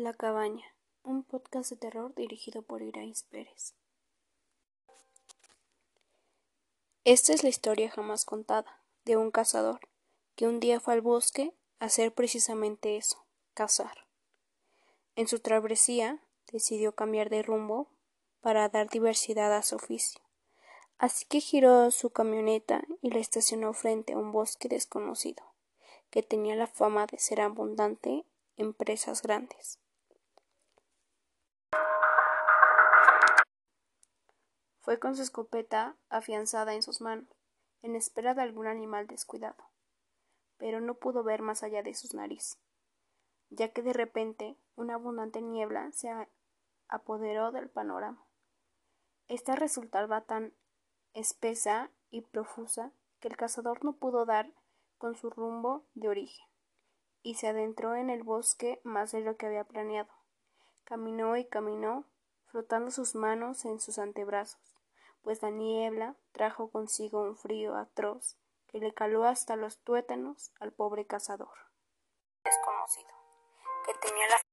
La Cabaña, un podcast de terror dirigido por Irais Pérez. Esta es la historia jamás contada de un cazador que un día fue al bosque a hacer precisamente eso, cazar. En su travesía decidió cambiar de rumbo para dar diversidad a su oficio. Así que giró su camioneta y la estacionó frente a un bosque desconocido, que tenía la fama de ser abundante en presas grandes. Fue con su escopeta afianzada en sus manos, en espera de algún animal descuidado, pero no pudo ver más allá de sus narices, ya que de repente una abundante niebla se apoderó del panorama. Esta resultaba tan espesa y profusa que el cazador no pudo dar con su rumbo de origen y se adentró en el bosque más de lo que había planeado. Caminó y caminó, frotando sus manos en sus antebrazos, pues la niebla trajo consigo un frío atroz que le caló hasta los tuétanos al pobre cazador. Desconocido, que tenía la